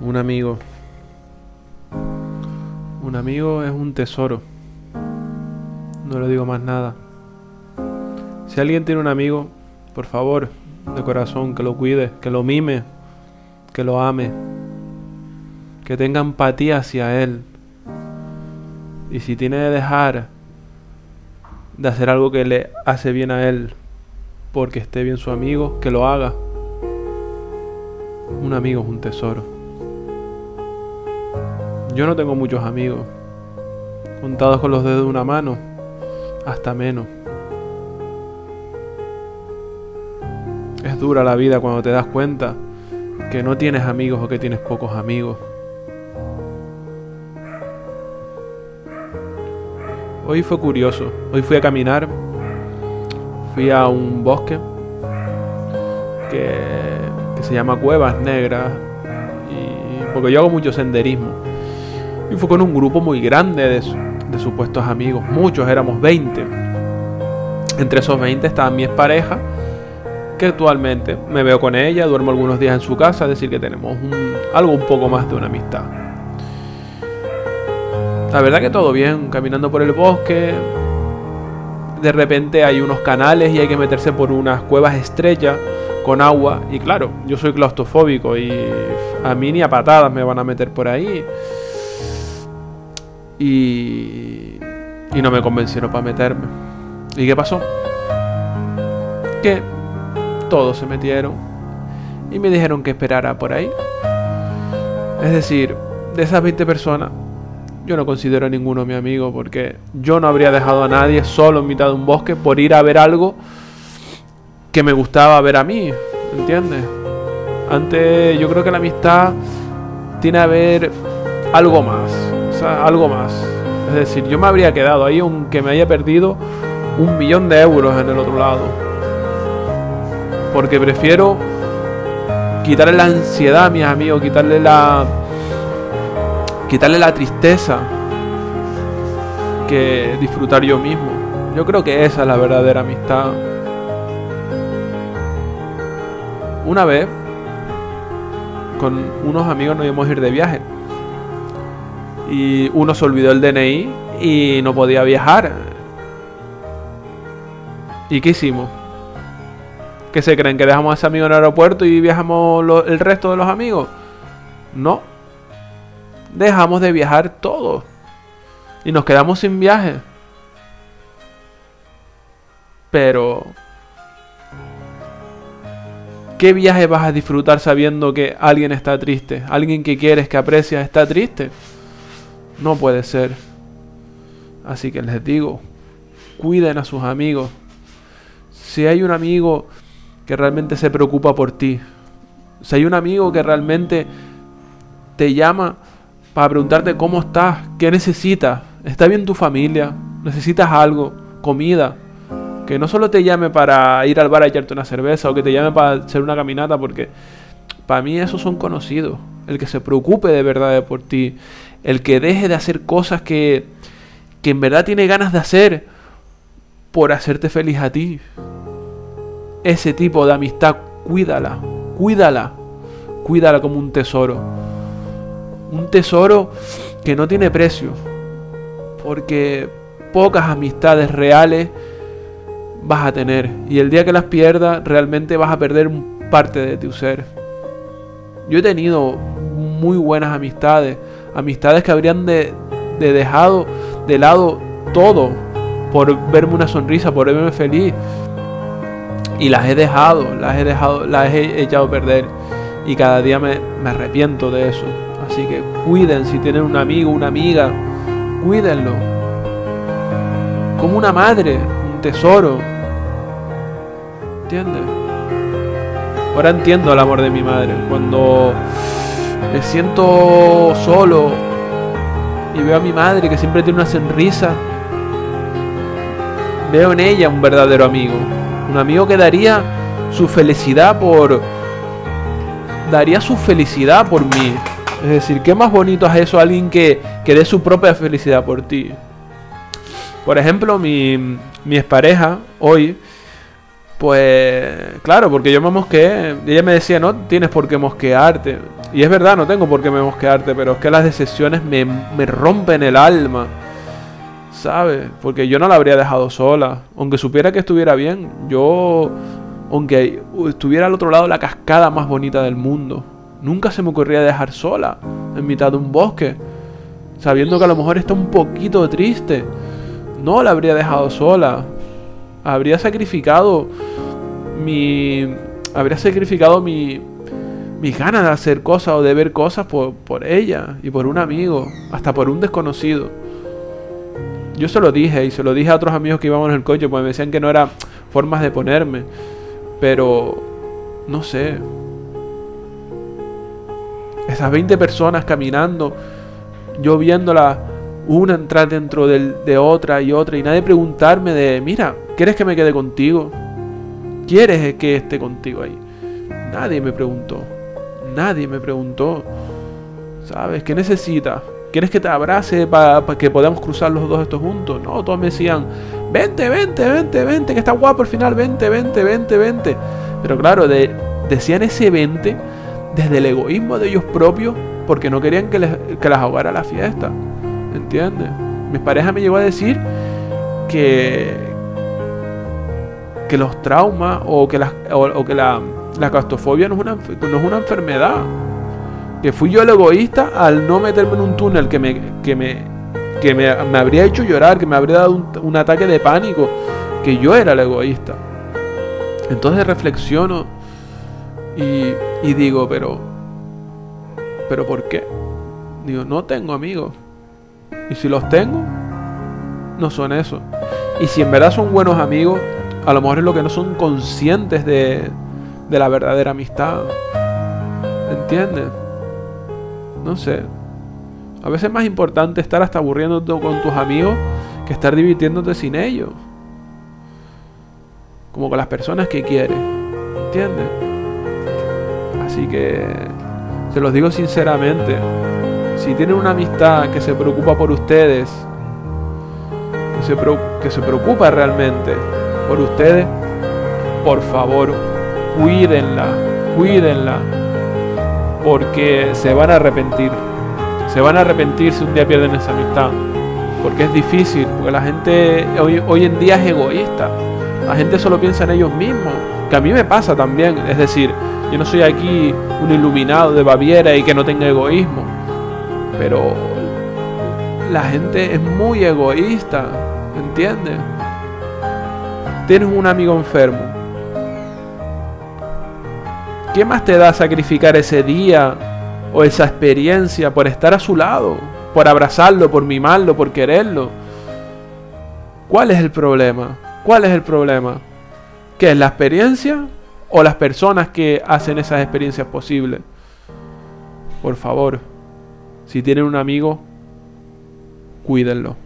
Un amigo. Un amigo es un tesoro. No le digo más nada. Si alguien tiene un amigo, por favor, de corazón, que lo cuide, que lo mime, que lo ame, que tenga empatía hacia él. Y si tiene que dejar de hacer algo que le hace bien a él porque esté bien su amigo, que lo haga. Un amigo es un tesoro. Yo no tengo muchos amigos, contados con los dedos de una mano, hasta menos. Es dura la vida cuando te das cuenta que no tienes amigos o que tienes pocos amigos. Hoy fue curioso. Hoy fui a caminar. Fui a un bosque que, que se llama Cuevas Negras. Porque yo hago mucho senderismo. Y fue con un grupo muy grande de, de supuestos amigos. Muchos, éramos 20. Entre esos 20 estaba mi pareja, que actualmente me veo con ella, duermo algunos días en su casa, es decir, que tenemos un, algo un poco más de una amistad. La verdad que todo bien, caminando por el bosque. De repente hay unos canales y hay que meterse por unas cuevas estrechas con agua. Y claro, yo soy claustrofóbico y a mí ni a patadas me van a meter por ahí. Y, y no me convencieron para meterme. ¿Y qué pasó? Que todos se metieron y me dijeron que esperara por ahí. Es decir, de esas 20 personas, yo no considero a ninguno mi amigo porque yo no habría dejado a nadie solo en mitad de un bosque por ir a ver algo que me gustaba ver a mí, ¿entiendes? Antes yo creo que la amistad tiene a ver algo más, algo más. Es decir, yo me habría quedado ahí aunque me haya perdido un millón de euros en el otro lado. Porque prefiero quitarle la ansiedad a mis amigos, quitarle la quitarle la tristeza que disfrutar yo mismo. Yo creo que esa es la verdadera amistad. Una vez, con unos amigos nos íbamos a ir de viaje. Y uno se olvidó el DNI y no podía viajar. ¿Y qué hicimos? ¿Qué se creen? ¿Que dejamos a ese amigo en el aeropuerto y viajamos el resto de los amigos? No dejamos de viajar todos. Y nos quedamos sin viaje. Pero... ¿Qué viaje vas a disfrutar sabiendo que alguien está triste? Alguien que quieres, que aprecias, está triste. No puede ser. Así que les digo, cuiden a sus amigos. Si hay un amigo que realmente se preocupa por ti, si hay un amigo que realmente te llama para preguntarte cómo estás, qué necesitas, está bien tu familia, necesitas algo, comida. Que no solo te llame para ir al bar a echarte una cerveza o que te llame para hacer una caminata, porque para mí esos son conocidos. El que se preocupe de verdad por ti, el que deje de hacer cosas que, que en verdad tiene ganas de hacer por hacerte feliz a ti. Ese tipo de amistad, cuídala, cuídala, cuídala como un tesoro un tesoro que no tiene precio, porque pocas amistades reales vas a tener y el día que las pierdas realmente vas a perder parte de tu ser. Yo he tenido muy buenas amistades, amistades que habrían de, de dejado de lado todo por verme una sonrisa, por verme feliz. Y las he dejado, las he dejado, las he echado a perder. Y cada día me, me arrepiento de eso. Así que cuiden si tienen un amigo, una amiga, cuídenlo. Como una madre, un tesoro. ¿Entiendes? Ahora entiendo el amor de mi madre. Cuando me siento solo y veo a mi madre que siempre tiene una sonrisa, veo en ella un verdadero amigo. Un amigo que daría su felicidad por... Daría su felicidad por mí. Es decir, ¿qué más bonito es eso alguien que, que dé su propia felicidad por ti? Por ejemplo, mi, mi expareja hoy, pues claro, porque yo me mosqueé, ella me decía, no tienes por qué mosquearte. Y es verdad, no tengo por qué me mosquearte, pero es que las decepciones me, me rompen el alma. ¿Sabes? Porque yo no la habría dejado sola. Aunque supiera que estuviera bien, yo, aunque estuviera al otro lado la cascada más bonita del mundo, nunca se me ocurría dejar sola en mitad de un bosque. Sabiendo que a lo mejor está un poquito triste. No la habría dejado sola. Habría sacrificado mi... Habría sacrificado mi, mis ganas de hacer cosas o de ver cosas por, por ella y por un amigo, hasta por un desconocido. Yo se lo dije y se lo dije a otros amigos que íbamos en el coche, porque me decían que no era formas de ponerme. Pero, no sé. Esas 20 personas caminando, yo viéndola una entrar dentro de otra y otra y nadie preguntarme de, mira, ¿quieres que me quede contigo? ¿Quieres que esté contigo ahí? Nadie me preguntó. Nadie me preguntó. ¿Sabes? ¿Qué necesitas? ¿Quieres que te abrace para que podamos cruzar los dos estos juntos? No, todos me decían, vente, vente, vente, vente, que está guapo al final, vente, vente, vente, vente. Pero claro, decían ese vente desde el egoísmo de ellos propios porque no querían que, las ahogara la fiesta. ¿Entiendes? Mi pareja me llegó a decir que, que los traumas o que, o que la la claustrofobia no es, una, no es una enfermedad. Que fui yo el egoísta al no meterme en un túnel que me, que me, que me, habría hecho llorar, que me habría dado un, ataque de pánico, que yo era el egoísta. Entonces reflexiono y, y digo, pero, pero ¿por qué? Digo, no tengo amigos. Y si los tengo, no son eso. Y si en verdad son buenos amigos, a lo mejor es lo que no son conscientes de, de la verdadera amistad. ¿Entiendes? No sé. A veces es más importante estar hasta aburriéndote con tus amigos que estar divirtiéndote sin ellos. Como con las personas que quieres. ¿Entiendes? Así que se los digo sinceramente. Si tienen una amistad que se preocupa por ustedes, que se, que se preocupa realmente por ustedes, por favor, cuídenla, cuídenla, porque se van a arrepentir. Se van a arrepentir si un día pierden esa amistad. Porque es difícil, porque la gente hoy, hoy en día es egoísta. La gente solo piensa en ellos mismos. Que a mí me pasa también. Es decir, yo no soy aquí un iluminado de Baviera y que no tenga egoísmo. Pero la gente es muy egoísta. ¿Entiendes? Tienes un amigo enfermo ¿Qué más te da sacrificar ese día o esa experiencia por estar a su lado, por abrazarlo, por mimarlo, por quererlo? ¿Cuál es el problema? ¿Cuál es el problema? ¿Qué es la experiencia o las personas que hacen esas experiencias posibles? Por favor, si tienen un amigo, cuídenlo.